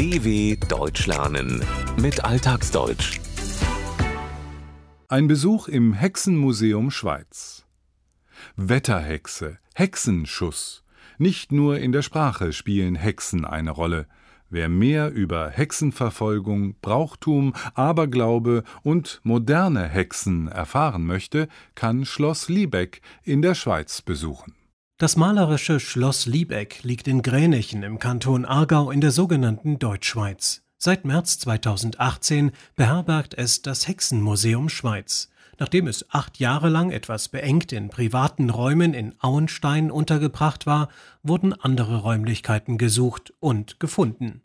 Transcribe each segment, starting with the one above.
DW Deutsch lernen mit Alltagsdeutsch. Ein Besuch im Hexenmuseum Schweiz. Wetterhexe, Hexenschuss. Nicht nur in der Sprache spielen Hexen eine Rolle. Wer mehr über Hexenverfolgung, Brauchtum, Aberglaube und moderne Hexen erfahren möchte, kann Schloss Liebeck in der Schweiz besuchen. Das malerische Schloss Liebeck liegt in Gränichen im Kanton Aargau in der sogenannten Deutschschweiz. Seit März 2018 beherbergt es das Hexenmuseum Schweiz. Nachdem es acht Jahre lang etwas beengt in privaten Räumen in Auenstein untergebracht war, wurden andere Räumlichkeiten gesucht und gefunden.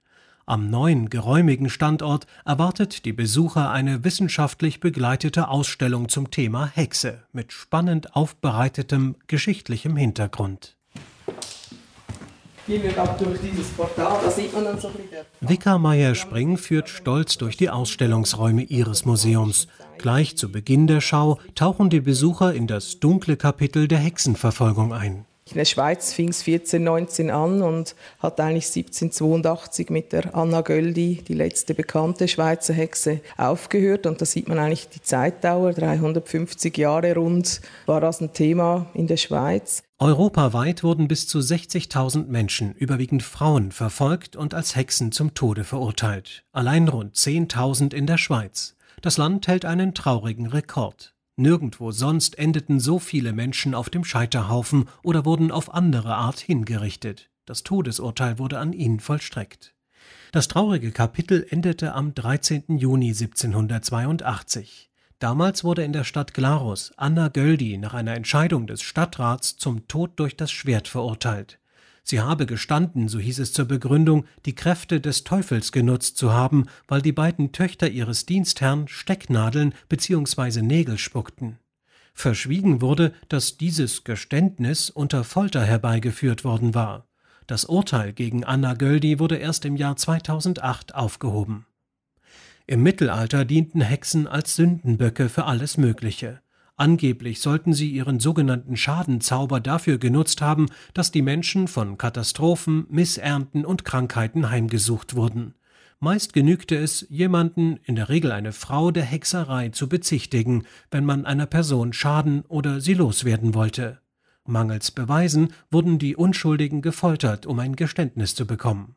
Am neuen, geräumigen Standort erwartet die Besucher eine wissenschaftlich begleitete Ausstellung zum Thema Hexe mit spannend aufbereitetem geschichtlichem Hintergrund. Gehen wir gerade durch dieses Portal, da sieht man dann so ein bisschen. Vika Meyer-Spring führt stolz durch die Ausstellungsräume ihres Museums. Gleich zu Beginn der Schau tauchen die Besucher in das dunkle Kapitel der Hexenverfolgung ein. In der Schweiz fing es 1419 an und hat eigentlich 1782 mit der Anna Göldi, die letzte bekannte Schweizer Hexe, aufgehört. Und da sieht man eigentlich die Zeitdauer, 350 Jahre rund, war das ein Thema in der Schweiz. Europaweit wurden bis zu 60.000 Menschen, überwiegend Frauen, verfolgt und als Hexen zum Tode verurteilt. Allein rund 10.000 in der Schweiz. Das Land hält einen traurigen Rekord. Nirgendwo sonst endeten so viele Menschen auf dem Scheiterhaufen oder wurden auf andere Art hingerichtet. Das Todesurteil wurde an ihnen vollstreckt. Das traurige Kapitel endete am 13. Juni 1782. Damals wurde in der Stadt Glarus Anna Göldi nach einer Entscheidung des Stadtrats zum Tod durch das Schwert verurteilt. Sie habe gestanden, so hieß es zur Begründung, die Kräfte des Teufels genutzt zu haben, weil die beiden Töchter ihres Dienstherrn Stecknadeln bzw. Nägel spuckten. Verschwiegen wurde, dass dieses Geständnis unter Folter herbeigeführt worden war. Das Urteil gegen Anna Göldi wurde erst im Jahr 2008 aufgehoben. Im Mittelalter dienten Hexen als Sündenböcke für alles Mögliche. Angeblich sollten sie ihren sogenannten Schadenzauber dafür genutzt haben, dass die Menschen von Katastrophen, Missernten und Krankheiten heimgesucht wurden. Meist genügte es, jemanden, in der Regel eine Frau, der Hexerei zu bezichtigen, wenn man einer Person schaden oder sie loswerden wollte. Mangels Beweisen wurden die Unschuldigen gefoltert, um ein Geständnis zu bekommen.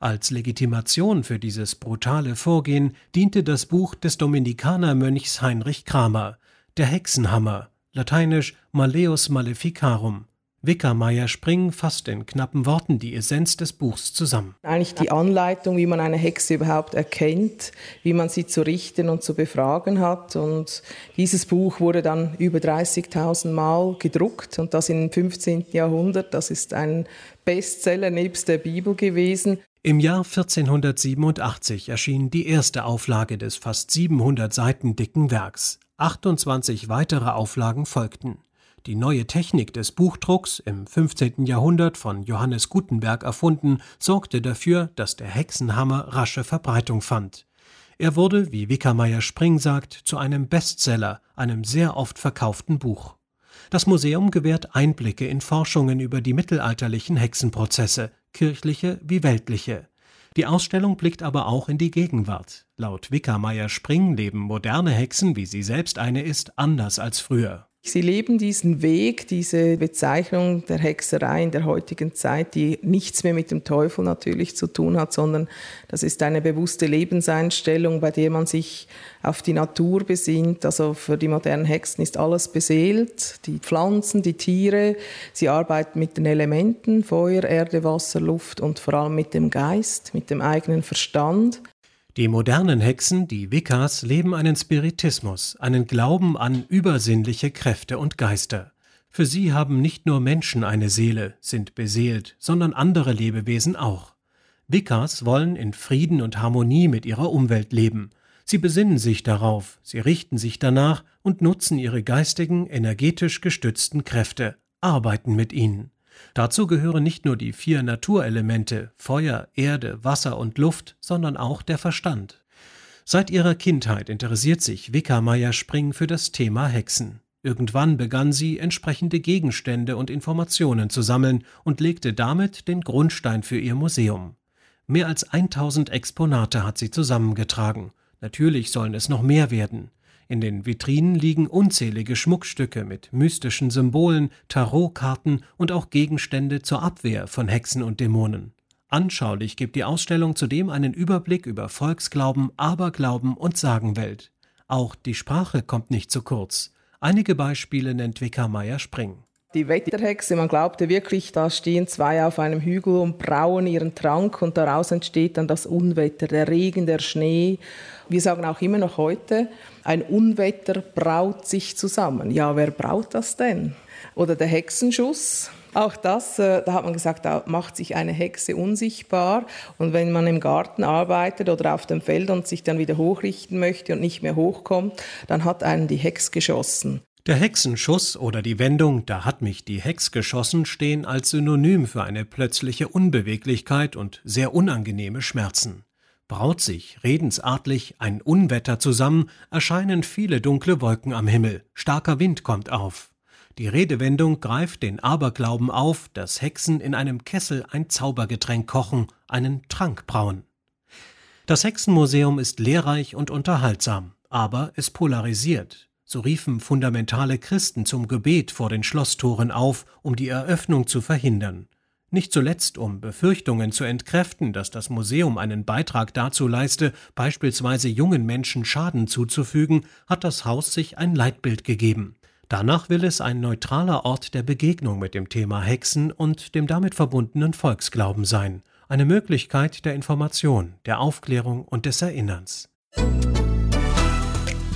Als Legitimation für dieses brutale Vorgehen diente das Buch des Dominikanermönchs Heinrich Kramer, der Hexenhammer, lateinisch Malleus Maleficarum. Wickermeier Spring fasst in knappen Worten die Essenz des Buchs zusammen. Eigentlich die Anleitung, wie man eine Hexe überhaupt erkennt, wie man sie zu richten und zu befragen hat. Und dieses Buch wurde dann über 30.000 Mal gedruckt und das im 15. Jahrhundert. Das ist ein Bestseller nebst der Bibel gewesen. Im Jahr 1487 erschien die erste Auflage des fast 700 Seiten dicken Werks. 28 weitere Auflagen folgten. Die neue Technik des Buchdrucks, im 15. Jahrhundert von Johannes Gutenberg erfunden, sorgte dafür, dass der Hexenhammer rasche Verbreitung fand. Er wurde, wie Wickermeier Spring sagt, zu einem Bestseller, einem sehr oft verkauften Buch. Das Museum gewährt Einblicke in Forschungen über die mittelalterlichen Hexenprozesse, kirchliche wie weltliche. Die Ausstellung blickt aber auch in die Gegenwart. Laut Wickermeier Spring leben moderne Hexen, wie sie selbst eine ist, anders als früher. Sie leben diesen Weg, diese Bezeichnung der Hexerei in der heutigen Zeit, die nichts mehr mit dem Teufel natürlich zu tun hat, sondern das ist eine bewusste Lebenseinstellung, bei der man sich auf die Natur besinnt. Also für die modernen Hexen ist alles beseelt, die Pflanzen, die Tiere. Sie arbeiten mit den Elementen, Feuer, Erde, Wasser, Luft und vor allem mit dem Geist, mit dem eigenen Verstand. Die modernen Hexen, die Wiccas, leben einen Spiritismus, einen Glauben an übersinnliche Kräfte und Geister. Für sie haben nicht nur Menschen eine Seele, sind beseelt, sondern andere Lebewesen auch. Wiccas wollen in Frieden und Harmonie mit ihrer Umwelt leben. Sie besinnen sich darauf, sie richten sich danach und nutzen ihre geistigen, energetisch gestützten Kräfte, arbeiten mit ihnen. Dazu gehören nicht nur die vier Naturelemente Feuer, Erde, Wasser und Luft, sondern auch der Verstand. Seit ihrer Kindheit interessiert sich Wickermeier Spring für das Thema Hexen. Irgendwann begann sie, entsprechende Gegenstände und Informationen zu sammeln und legte damit den Grundstein für ihr Museum. Mehr als 1000 Exponate hat sie zusammengetragen. Natürlich sollen es noch mehr werden. In den Vitrinen liegen unzählige Schmuckstücke mit mystischen Symbolen, Tarotkarten und auch Gegenstände zur Abwehr von Hexen und Dämonen. Anschaulich gibt die Ausstellung zudem einen Überblick über Volksglauben, Aberglauben und Sagenwelt. Auch die Sprache kommt nicht zu kurz. Einige Beispiele nennt Wickermeier Spring. Die Wetterhexe, man glaubte wirklich, da stehen zwei auf einem Hügel und brauen ihren Trank und daraus entsteht dann das Unwetter, der Regen, der Schnee. Wir sagen auch immer noch heute, ein Unwetter braut sich zusammen. Ja, wer braut das denn? Oder der Hexenschuss. Auch das, äh, da hat man gesagt, da macht sich eine Hexe unsichtbar. Und wenn man im Garten arbeitet oder auf dem Feld und sich dann wieder hochrichten möchte und nicht mehr hochkommt, dann hat einen die Hex geschossen. Der Hexenschuss oder die Wendung Da hat mich die Hex geschossen stehen als Synonym für eine plötzliche Unbeweglichkeit und sehr unangenehme Schmerzen. Braut sich redensartlich ein Unwetter zusammen, erscheinen viele dunkle Wolken am Himmel, starker Wind kommt auf. Die Redewendung greift den Aberglauben auf, dass Hexen in einem Kessel ein Zaubergetränk kochen, einen Trank brauen. Das Hexenmuseum ist lehrreich und unterhaltsam, aber es polarisiert. So riefen fundamentale Christen zum Gebet vor den Schlosstoren auf, um die Eröffnung zu verhindern. Nicht zuletzt, um Befürchtungen zu entkräften, dass das Museum einen Beitrag dazu leiste, beispielsweise jungen Menschen Schaden zuzufügen, hat das Haus sich ein Leitbild gegeben. Danach will es ein neutraler Ort der Begegnung mit dem Thema Hexen und dem damit verbundenen Volksglauben sein, eine Möglichkeit der Information, der Aufklärung und des Erinnerns